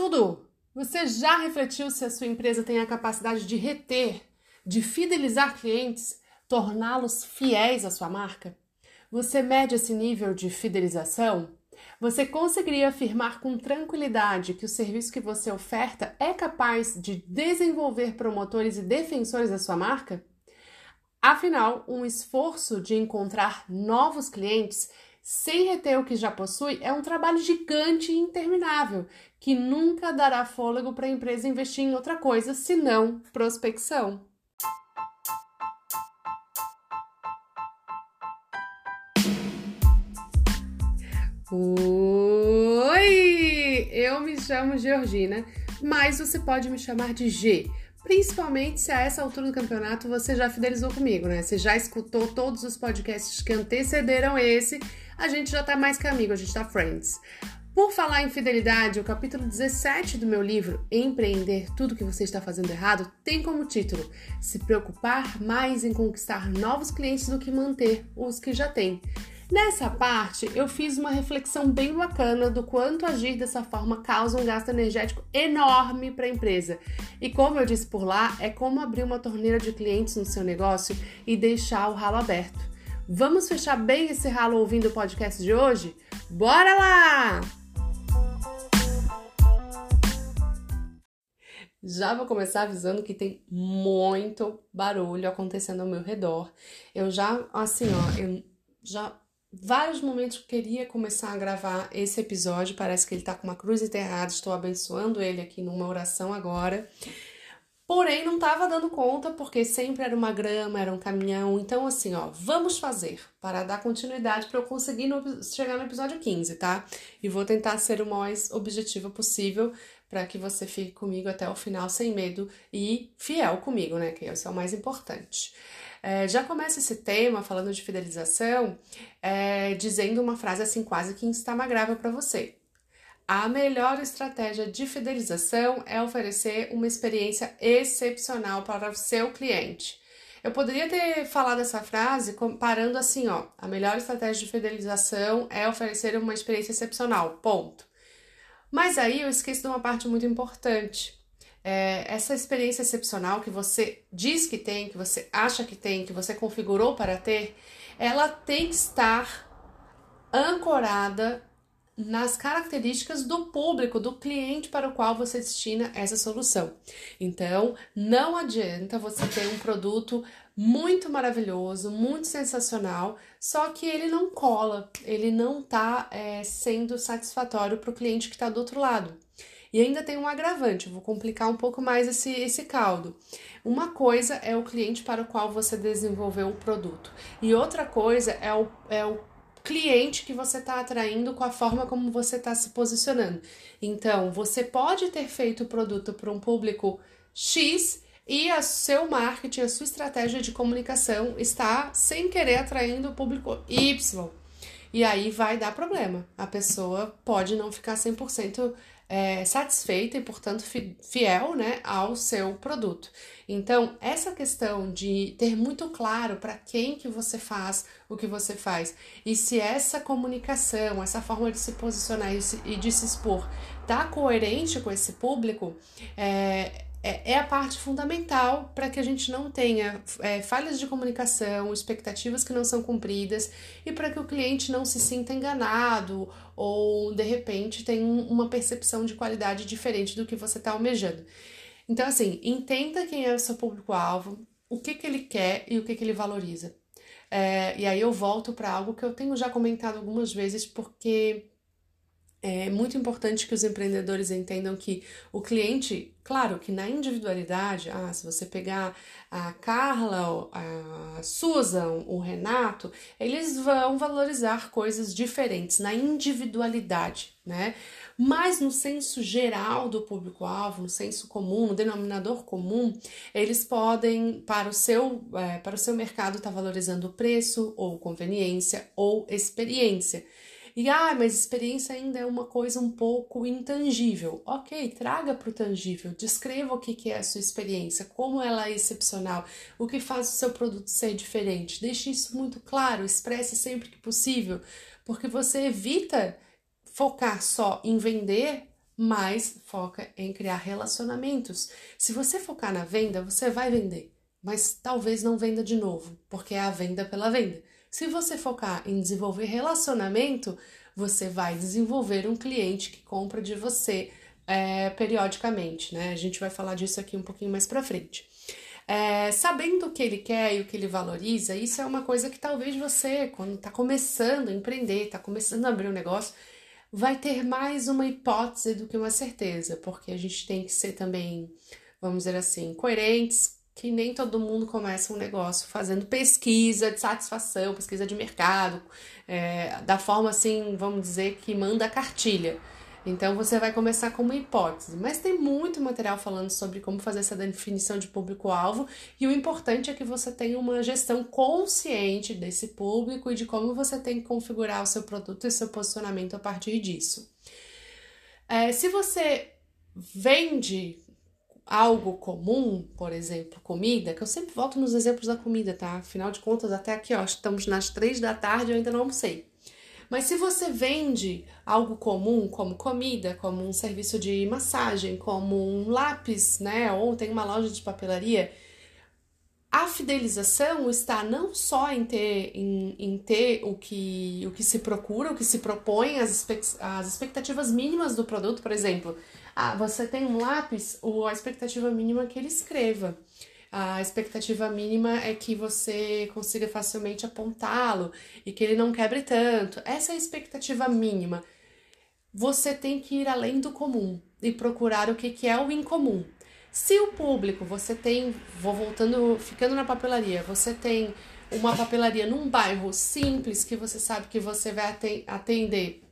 tudo! Você já refletiu se a sua empresa tem a capacidade de reter, de fidelizar clientes, torná-los fiéis à sua marca? Você mede esse nível de fidelização? Você conseguiria afirmar com tranquilidade que o serviço que você oferta é capaz de desenvolver promotores e defensores da sua marca? Afinal, um esforço de encontrar novos clientes sem reter o que já possui é um trabalho gigante e interminável, que nunca dará fôlego para a empresa investir em outra coisa senão prospecção. Oi! Eu me chamo Georgina, mas você pode me chamar de G, principalmente se a essa altura do campeonato você já fidelizou comigo, né? Você já escutou todos os podcasts que antecederam esse, a gente já tá mais que amigo, a gente tá friends. Por falar em fidelidade, o capítulo 17 do meu livro Empreender Tudo que você está fazendo errado tem como título Se preocupar mais em conquistar novos clientes do que manter os que já tem. Nessa parte, eu fiz uma reflexão bem bacana do quanto agir dessa forma causa um gasto energético enorme para a empresa. E como eu disse por lá, é como abrir uma torneira de clientes no seu negócio e deixar o ralo aberto. Vamos fechar bem esse ralo ouvindo o podcast de hoje? Bora lá! Já vou começar avisando que tem muito barulho acontecendo ao meu redor. Eu já, assim, ó, eu já vários momentos que queria começar a gravar esse episódio. Parece que ele tá com uma cruz enterrada. Estou abençoando ele aqui numa oração agora. Porém, não estava dando conta porque sempre era uma grama, era um caminhão. Então, assim, ó, vamos fazer para dar continuidade para eu conseguir no, chegar no episódio 15, tá? E vou tentar ser o mais objetiva possível para que você fique comigo até o final sem medo e fiel comigo, né? Que esse é o mais importante. É, já começa esse tema falando de fidelização, é, dizendo uma frase assim quase que instamagrava para você. A melhor estratégia de fidelização é oferecer uma experiência excepcional para o seu cliente. Eu poderia ter falado essa frase comparando assim, ó, a melhor estratégia de fidelização é oferecer uma experiência excepcional, ponto. Mas aí eu esqueço de uma parte muito importante é, essa experiência excepcional que você diz que tem, que você acha que tem, que você configurou para ter, ela tem que estar ancorada nas características do público, do cliente para o qual você destina essa solução. Então, não adianta você ter um produto muito maravilhoso, muito sensacional, só que ele não cola, ele não está é, sendo satisfatório para o cliente que está do outro lado. E ainda tem um agravante, vou complicar um pouco mais esse, esse caldo. Uma coisa é o cliente para o qual você desenvolveu o produto, e outra coisa é o, é o cliente que você está atraindo com a forma como você está se posicionando. Então, você pode ter feito o produto para um público X e o seu marketing, a sua estratégia de comunicação está sem querer atraindo o público Y. E aí vai dar problema. A pessoa pode não ficar 100% é, satisfeita e, portanto, fiel né, ao seu produto. Então, essa questão de ter muito claro para quem que você faz o que você faz e se essa comunicação, essa forma de se posicionar e de se expor está coerente com esse público, é, é, é a parte fundamental para que a gente não tenha é, falhas de comunicação, expectativas que não são cumpridas e para que o cliente não se sinta enganado ou de repente tenha uma percepção de qualidade diferente do que você está almejando. Então, assim, entenda quem é o seu público-alvo, o que, que ele quer e o que, que ele valoriza. É, e aí eu volto para algo que eu tenho já comentado algumas vezes, porque é muito importante que os empreendedores entendam que o cliente, claro que na individualidade, ah, se você pegar a Carla, a Susan, o Renato, eles vão valorizar coisas diferentes na individualidade, né? Mas no senso geral do público-alvo, no senso comum, no denominador comum, eles podem, para o seu, é, para o seu mercado, estar tá valorizando o preço, ou conveniência, ou experiência. E ah, mas experiência ainda é uma coisa um pouco intangível. Ok, traga para o tangível, descreva o que, que é a sua experiência, como ela é excepcional, o que faz o seu produto ser diferente. Deixe isso muito claro, expresse sempre que possível, porque você evita focar só em vender, mas foca em criar relacionamentos. Se você focar na venda, você vai vender, mas talvez não venda de novo, porque é a venda pela venda. Se você focar em desenvolver relacionamento, você vai desenvolver um cliente que compra de você é, periodicamente, né? A gente vai falar disso aqui um pouquinho mais pra frente. É, sabendo o que ele quer e o que ele valoriza, isso é uma coisa que talvez você, quando está começando a empreender, está começando a abrir um negócio, vai ter mais uma hipótese do que uma certeza, porque a gente tem que ser também, vamos dizer assim, coerentes, que nem todo mundo começa um negócio fazendo pesquisa de satisfação, pesquisa de mercado, é, da forma assim, vamos dizer, que manda cartilha. Então você vai começar com uma hipótese, mas tem muito material falando sobre como fazer essa definição de público-alvo e o importante é que você tenha uma gestão consciente desse público e de como você tem que configurar o seu produto e seu posicionamento a partir disso. É, se você vende algo comum, por exemplo, comida, que eu sempre volto nos exemplos da comida, tá? Afinal de contas, até aqui, ó, estamos nas três da tarde eu ainda não almocei. Mas se você vende algo comum, como comida, como um serviço de massagem, como um lápis, né, ou tem uma loja de papelaria, a fidelização está não só em ter, em, em ter o, que, o que se procura, o que se propõe, as expectativas mínimas do produto, por exemplo. Ah, você tem um lápis, a expectativa mínima é que ele escreva. A expectativa mínima é que você consiga facilmente apontá-lo e que ele não quebre tanto. Essa é a expectativa mínima. Você tem que ir além do comum e procurar o que, que é o incomum. Se o público, você tem, vou voltando, ficando na papelaria, você tem uma papelaria num bairro simples que você sabe que você vai atender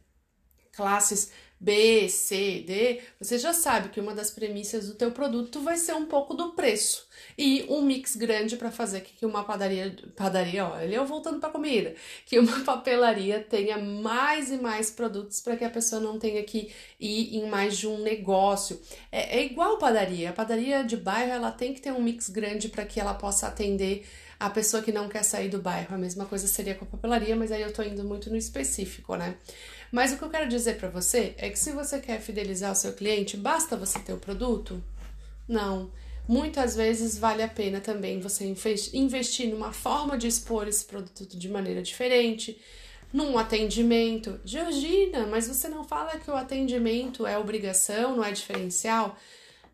classes B, C, D, você já sabe que uma das premissas do teu produto vai ser um pouco do preço e um mix grande para fazer que uma padaria, padaria, olha, eu voltando para comida, que uma papelaria tenha mais e mais produtos para que a pessoa não tenha que ir em mais de um negócio. É, é igual padaria, a padaria de bairro ela tem que ter um mix grande para que ela possa atender a pessoa que não quer sair do bairro. A mesma coisa seria com a papelaria, mas aí eu tô indo muito no específico, né? Mas o que eu quero dizer para você é que se você quer fidelizar o seu cliente, basta você ter o produto? Não. Muitas vezes vale a pena também você investir numa forma de expor esse produto de maneira diferente, num atendimento. Georgina, mas você não fala que o atendimento é obrigação, não é diferencial?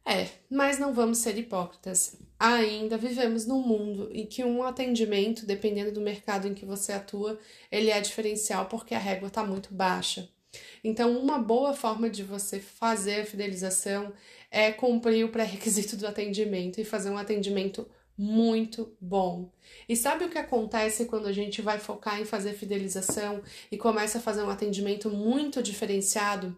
É, mas não vamos ser hipócritas. Ainda vivemos num mundo em que um atendimento, dependendo do mercado em que você atua, ele é diferencial porque a régua está muito baixa. Então, uma boa forma de você fazer a fidelização é cumprir o pré-requisito do atendimento e fazer um atendimento muito bom. E sabe o que acontece quando a gente vai focar em fazer fidelização e começa a fazer um atendimento muito diferenciado?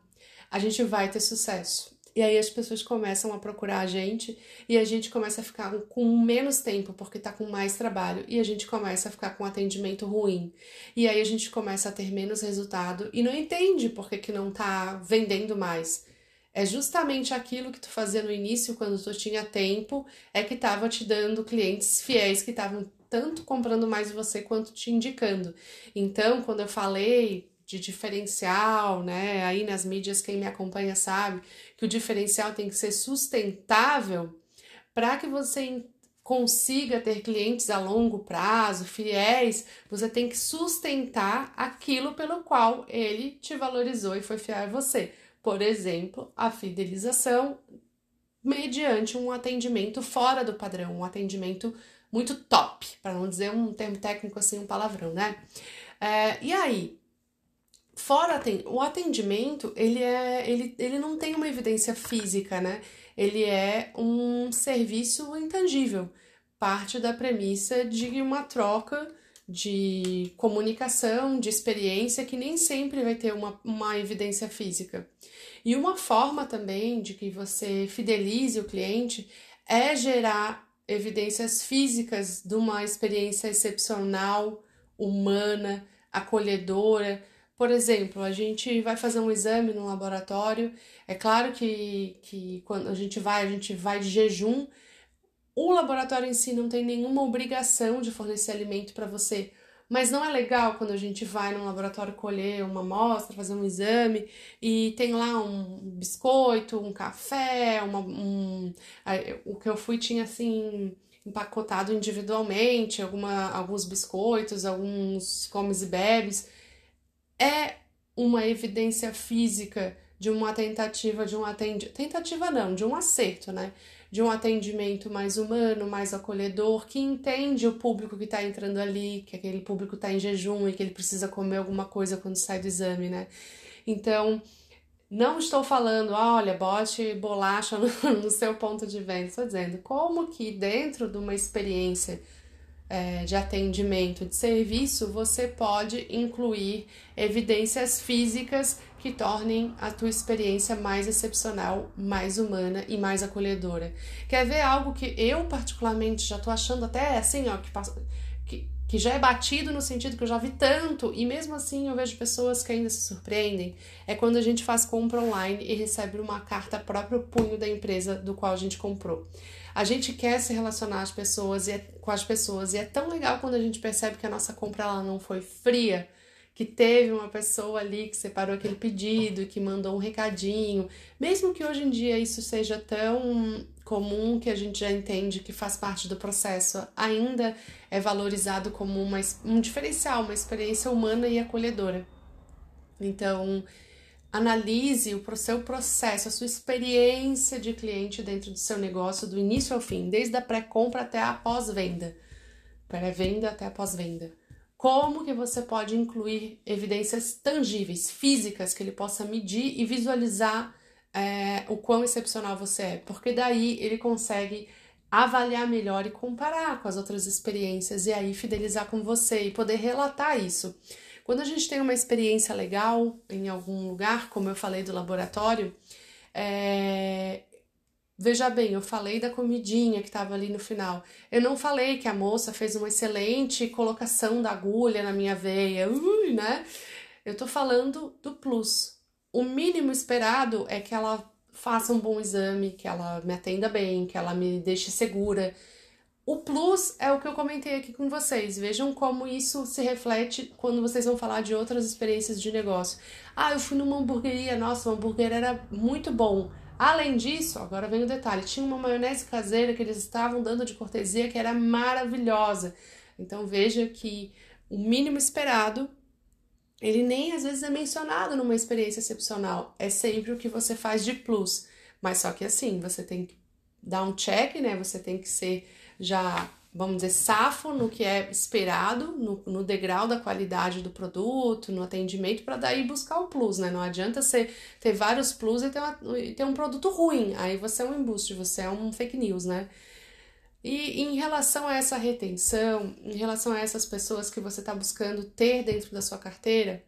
A gente vai ter sucesso. E aí as pessoas começam a procurar a gente e a gente começa a ficar com menos tempo porque tá com mais trabalho e a gente começa a ficar com atendimento ruim. E aí a gente começa a ter menos resultado e não entende por que, que não tá vendendo mais. É justamente aquilo que tu fazia no início, quando tu tinha tempo, é que tava te dando clientes fiéis que estavam tanto comprando mais de você quanto te indicando. Então, quando eu falei de diferencial, né? Aí nas mídias quem me acompanha sabe que o diferencial tem que ser sustentável para que você consiga ter clientes a longo prazo, fiéis, você tem que sustentar aquilo pelo qual ele te valorizou e foi fiel a você. Por exemplo, a fidelização mediante um atendimento fora do padrão, um atendimento muito top, para não dizer um termo técnico assim, um palavrão, né? É, e aí, Fora o atendimento, ele é ele, ele não tem uma evidência física, né? Ele é um serviço intangível, parte da premissa de uma troca de comunicação, de experiência que nem sempre vai ter uma, uma evidência física. E uma forma também de que você fidelize o cliente é gerar evidências físicas de uma experiência excepcional, humana, acolhedora por exemplo, a gente vai fazer um exame no laboratório, é claro que, que quando a gente vai, a gente vai de jejum. O laboratório em si não tem nenhuma obrigação de fornecer alimento para você, Mas não é legal quando a gente vai num laboratório colher uma amostra, fazer um exame e tem lá um biscoito, um café, uma, um, o que eu fui tinha assim empacotado individualmente, alguma, alguns biscoitos, alguns comes e bebes. É uma evidência física de uma tentativa de um atendimento. Tentativa não, de um acerto, né? de um atendimento mais humano, mais acolhedor, que entende o público que está entrando ali, que aquele público está em jejum e que ele precisa comer alguma coisa quando sai do exame, né? Então, não estou falando, olha, bote bolacha no, no seu ponto de venda, estou dizendo como que dentro de uma experiência é, de atendimento, de serviço, você pode incluir evidências físicas que tornem a tua experiência mais excepcional, mais humana e mais acolhedora. Quer ver algo que eu particularmente já tô achando até assim, ó, que, que, que já é batido no sentido que eu já vi tanto e mesmo assim eu vejo pessoas que ainda se surpreendem, é quando a gente faz compra online e recebe uma carta próprio punho da empresa do qual a gente comprou. A gente quer se relacionar às pessoas e é, com as pessoas. E é tão legal quando a gente percebe que a nossa compra ela não foi fria, que teve uma pessoa ali que separou aquele pedido, que mandou um recadinho, mesmo que hoje em dia isso seja tão comum que a gente já entende que faz parte do processo, ainda é valorizado como uma, um diferencial, uma experiência humana e acolhedora. Então, analise o seu processo, a sua experiência de cliente dentro do seu negócio, do início ao fim, desde a pré-compra até a pós-venda, pré-venda até a pós-venda. Como que você pode incluir evidências tangíveis, físicas, que ele possa medir e visualizar é, o quão excepcional você é? Porque daí ele consegue avaliar melhor e comparar com as outras experiências e aí fidelizar com você e poder relatar isso. Quando a gente tem uma experiência legal em algum lugar, como eu falei do laboratório, é, Veja bem, eu falei da comidinha que estava ali no final. Eu não falei que a moça fez uma excelente colocação da agulha na minha veia, ui, né? Eu tô falando do plus. O mínimo esperado é que ela faça um bom exame, que ela me atenda bem, que ela me deixe segura. O plus é o que eu comentei aqui com vocês. Vejam como isso se reflete quando vocês vão falar de outras experiências de negócio. Ah, eu fui numa hamburgueria, nossa, o hambúrguer era muito bom. Além disso, agora vem o detalhe: tinha uma maionese caseira que eles estavam dando de cortesia que era maravilhosa. Então veja que o mínimo esperado ele nem às vezes é mencionado numa experiência excepcional. É sempre o que você faz de plus. Mas só que assim, você tem que dar um check, né? Você tem que ser já vamos dizer, safo no que é esperado, no, no degrau da qualidade do produto, no atendimento, para daí buscar o plus, né? Não adianta você ter vários plus e ter, uma, e ter um produto ruim, aí você é um embuste, você é um fake news, né? E em relação a essa retenção, em relação a essas pessoas que você está buscando ter dentro da sua carteira,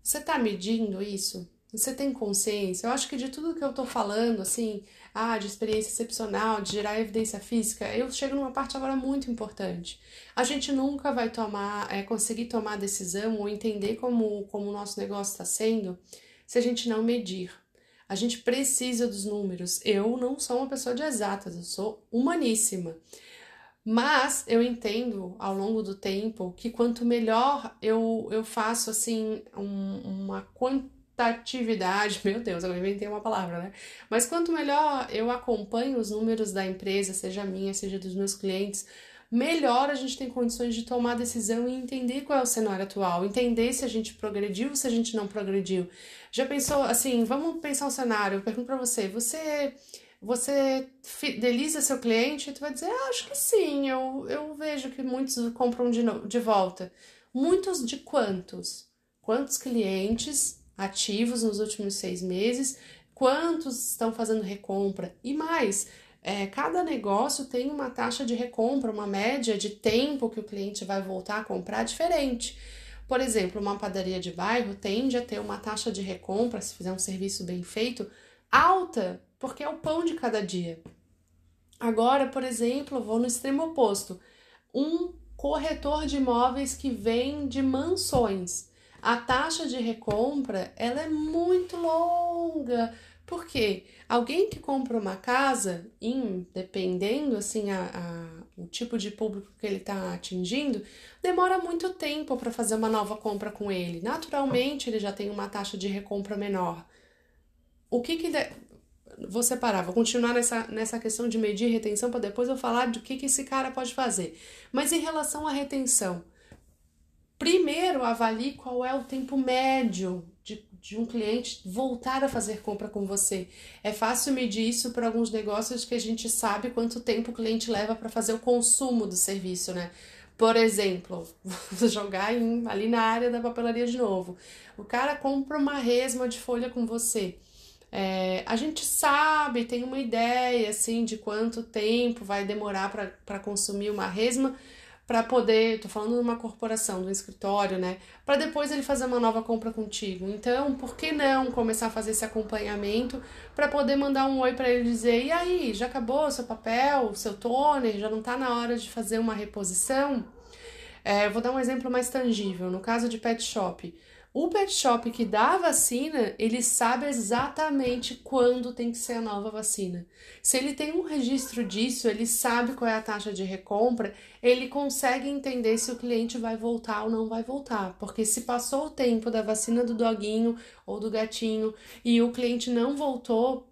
você está medindo isso? Você tem consciência? Eu acho que de tudo que eu tô falando, assim, ah, de experiência excepcional, de gerar evidência física, eu chego numa parte agora muito importante. A gente nunca vai tomar, é, conseguir tomar decisão ou entender como, como o nosso negócio está sendo se a gente não medir. A gente precisa dos números. Eu não sou uma pessoa de exatas, eu sou humaníssima. Mas eu entendo ao longo do tempo que quanto melhor eu, eu faço assim um, uma quantidade rotatividade, meu Deus, agora inventei uma palavra, né? Mas quanto melhor eu acompanho os números da empresa, seja minha, seja dos meus clientes, melhor a gente tem condições de tomar decisão e entender qual é o cenário atual, entender se a gente progrediu ou se a gente não progrediu. Já pensou assim, vamos pensar um cenário, eu pergunto para você, você você fideliza seu cliente, tu vai dizer, ah, acho que sim, eu, eu vejo que muitos compram de, de volta. Muitos de quantos? Quantos clientes ativos nos últimos seis meses, quantos estão fazendo recompra e mais. É, cada negócio tem uma taxa de recompra, uma média de tempo que o cliente vai voltar a comprar diferente. Por exemplo, uma padaria de bairro tende a ter uma taxa de recompra, se fizer um serviço bem feito, alta, porque é o pão de cada dia. Agora, por exemplo, vou no extremo oposto. Um corretor de imóveis que vende mansões a taxa de recompra ela é muito longa, Porque alguém que compra uma casa, em, dependendo assim a, a, o tipo de público que ele está atingindo, demora muito tempo para fazer uma nova compra com ele. Naturalmente, ele já tem uma taxa de recompra menor. O que que de... vou separar, vou continuar nessa, nessa questão de medir retenção para depois eu falar do que que esse cara pode fazer. Mas em relação à retenção, primeiro avalie qual é o tempo médio de, de um cliente voltar a fazer compra com você. É fácil medir isso para alguns negócios que a gente sabe quanto tempo o cliente leva para fazer o consumo do serviço, né? Por exemplo, vou jogar em, ali na área da papelaria de novo. O cara compra uma resma de folha com você. É, a gente sabe, tem uma ideia assim de quanto tempo vai demorar para consumir uma resma, para poder, tô falando de uma corporação, de um escritório, né? Para depois ele fazer uma nova compra contigo. Então, por que não começar a fazer esse acompanhamento para poder mandar um oi para ele dizer: "E aí, já acabou o seu papel, seu toner, já não tá na hora de fazer uma reposição?" É, vou dar um exemplo mais tangível. No caso de pet shop, o pet shop que dá a vacina, ele sabe exatamente quando tem que ser a nova vacina. Se ele tem um registro disso, ele sabe qual é a taxa de recompra, ele consegue entender se o cliente vai voltar ou não vai voltar. Porque se passou o tempo da vacina do doguinho ou do gatinho e o cliente não voltou,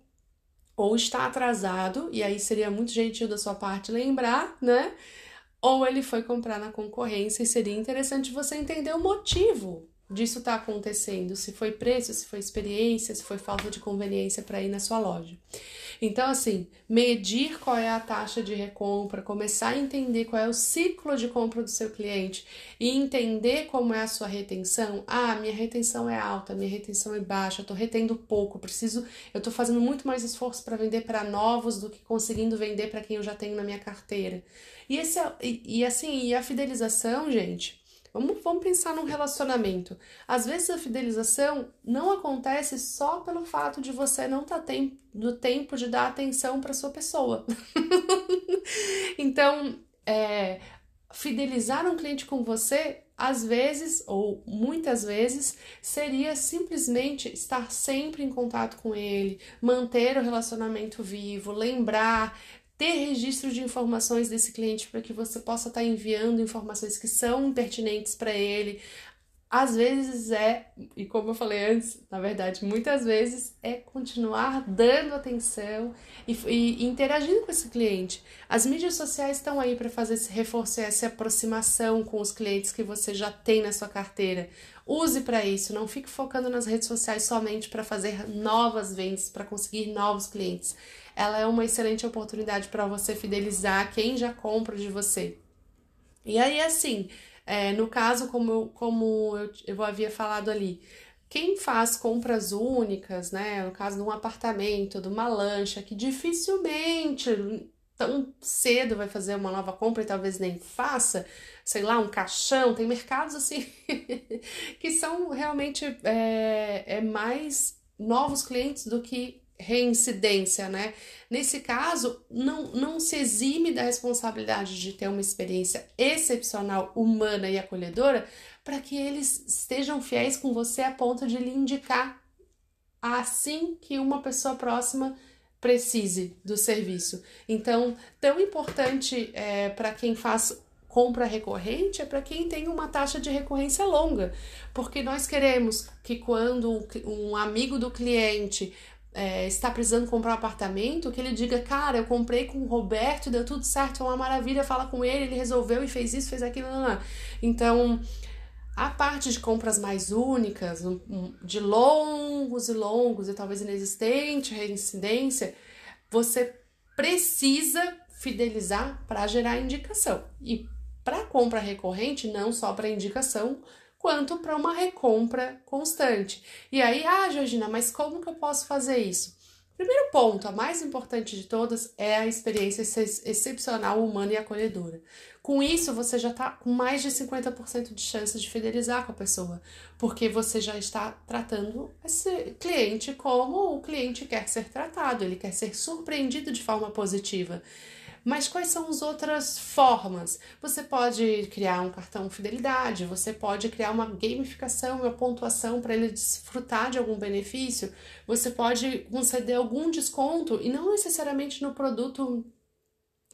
ou está atrasado, e aí seria muito gentil da sua parte lembrar, né? Ou ele foi comprar na concorrência e seria interessante você entender o motivo disso está acontecendo, se foi preço, se foi experiência, se foi falta de conveniência para ir na sua loja. Então, assim, medir qual é a taxa de recompra, começar a entender qual é o ciclo de compra do seu cliente e entender como é a sua retenção. Ah, minha retenção é alta, minha retenção é baixa, eu estou retendo pouco, preciso, eu estou fazendo muito mais esforço para vender para novos do que conseguindo vender para quem eu já tenho na minha carteira. E, esse, é, e, e assim, e a fidelização, gente, Vamos, vamos pensar num relacionamento. Às vezes a fidelização não acontece só pelo fato de você não estar tá tem, no tempo de dar atenção para sua pessoa. então, é, fidelizar um cliente com você, às vezes, ou muitas vezes, seria simplesmente estar sempre em contato com ele, manter o relacionamento vivo, lembrar, ter registro de informações desse cliente para que você possa estar tá enviando informações que são pertinentes para ele. Às vezes é, e como eu falei antes, na verdade, muitas vezes é continuar dando atenção e, e, interagindo com esse cliente. As mídias sociais estão aí para fazer esse reforço, essa aproximação com os clientes que você já tem na sua carteira. Use para isso, não fique focando nas redes sociais somente para fazer novas vendas, para conseguir novos clientes ela é uma excelente oportunidade para você fidelizar quem já compra de você. E aí, assim, é, no caso, como, eu, como eu, eu havia falado ali, quem faz compras únicas, né? No caso de um apartamento, de uma lancha, que dificilmente tão cedo vai fazer uma nova compra e talvez nem faça, sei lá, um caixão, tem mercados assim que são realmente é, é mais novos clientes do que reincidência, né? Nesse caso, não, não se exime da responsabilidade de ter uma experiência excepcional, humana e acolhedora para que eles estejam fiéis com você a ponto de lhe indicar assim que uma pessoa próxima precise do serviço. Então, tão importante é, para quem faz compra recorrente é para quem tem uma taxa de recorrência longa, porque nós queremos que quando um amigo do cliente é, está precisando comprar um apartamento, que ele diga, cara, eu comprei com o Roberto, deu tudo certo, é uma maravilha, fala com ele, ele resolveu e fez isso, fez aquilo, não, não. Então, a parte de compras mais únicas, de longos e longos e talvez inexistente reincidência, você precisa fidelizar para gerar indicação. E para compra recorrente, não só para indicação, quanto para uma recompra constante. E aí, ah, Georgina, mas como que eu posso fazer isso? Primeiro ponto, a mais importante de todas, é a experiência excepcional, humana e acolhedora. Com isso, você já está com mais de 50% de chances de fidelizar com a pessoa, porque você já está tratando esse cliente como o cliente quer ser tratado, ele quer ser surpreendido de forma positiva. Mas quais são as outras formas? Você pode criar um cartão fidelidade, você pode criar uma gamificação, uma pontuação para ele desfrutar de algum benefício, você pode conceder algum desconto e não necessariamente no produto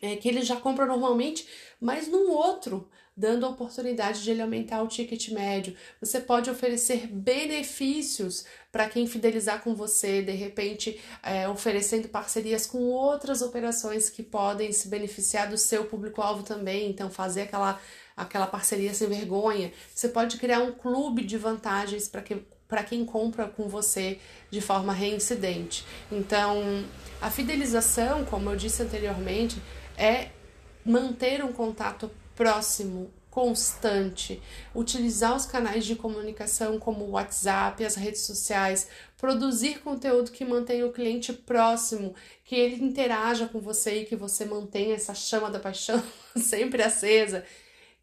é, que ele já compra normalmente, mas num outro, dando a oportunidade de ele aumentar o ticket médio. Você pode oferecer benefícios para quem fidelizar com você, de repente é, oferecendo parcerias com outras operações que podem se beneficiar do seu público-alvo também, então fazer aquela, aquela parceria sem vergonha. Você pode criar um clube de vantagens para que para quem compra com você de forma reincidente. Então, a fidelização, como eu disse anteriormente, é manter um contato próximo, constante, utilizar os canais de comunicação como o WhatsApp, as redes sociais, produzir conteúdo que mantenha o cliente próximo, que ele interaja com você e que você mantenha essa chama da paixão sempre acesa.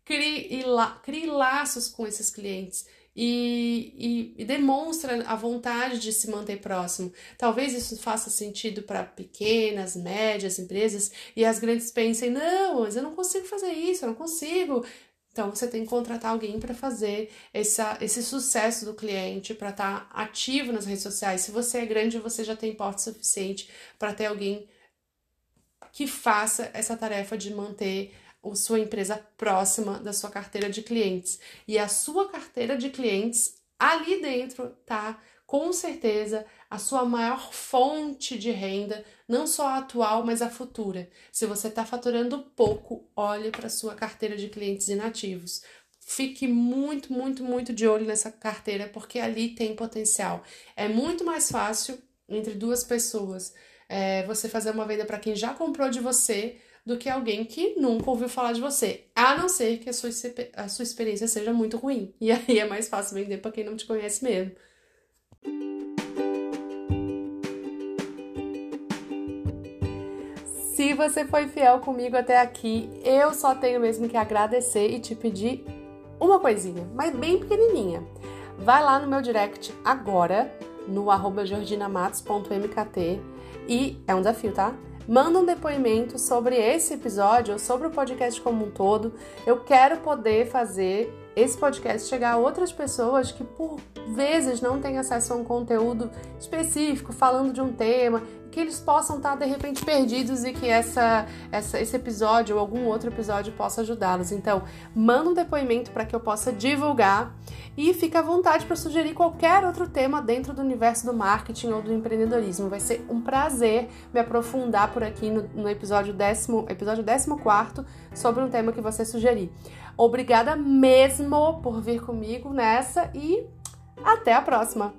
Crie, crie laços com esses clientes e, e, e, demonstra a vontade de se manter próximo. Talvez isso faça sentido para pequenas, médias empresas e as grandes pensem: não, mas eu não consigo fazer isso, eu não consigo. Então você tem que contratar alguém para fazer essa, esse sucesso do cliente, para estar tá ativo nas redes sociais. Se você é grande, você já tem porte suficiente para ter alguém que faça essa tarefa de manter a sua empresa próxima da sua carteira de clientes. E a sua carteira de clientes ali dentro tá com certeza a sua maior fonte de renda, não só a atual, mas a futura. Se você está faturando pouco, olhe para a sua carteira de clientes inativos. Fique muito, muito, muito de olho nessa carteira, porque ali tem potencial. É muito mais fácil entre duas pessoas é, você fazer uma venda para quem já comprou de você do que alguém que nunca ouviu falar de você, a não ser que a sua, a sua experiência seja muito ruim. E aí é mais fácil vender para quem não te conhece mesmo. Se você foi fiel comigo até aqui, eu só tenho mesmo que agradecer e te pedir uma coisinha, mas bem pequenininha. Vai lá no meu direct agora, no arroba e é um desafio, tá? Manda um depoimento sobre esse episódio ou sobre o podcast como um todo. Eu quero poder fazer esse podcast chegar a outras pessoas que por vezes não têm acesso a um conteúdo específico falando de um tema que eles possam estar de repente perdidos e que essa, essa esse episódio ou algum outro episódio possa ajudá-los. Então, manda um depoimento para que eu possa divulgar e fica à vontade para sugerir qualquer outro tema dentro do universo do marketing ou do empreendedorismo. Vai ser um prazer me aprofundar por aqui no, no episódio décimo, episódio 14 sobre um tema que você sugerir. Obrigada mesmo por vir comigo nessa e até a próxima!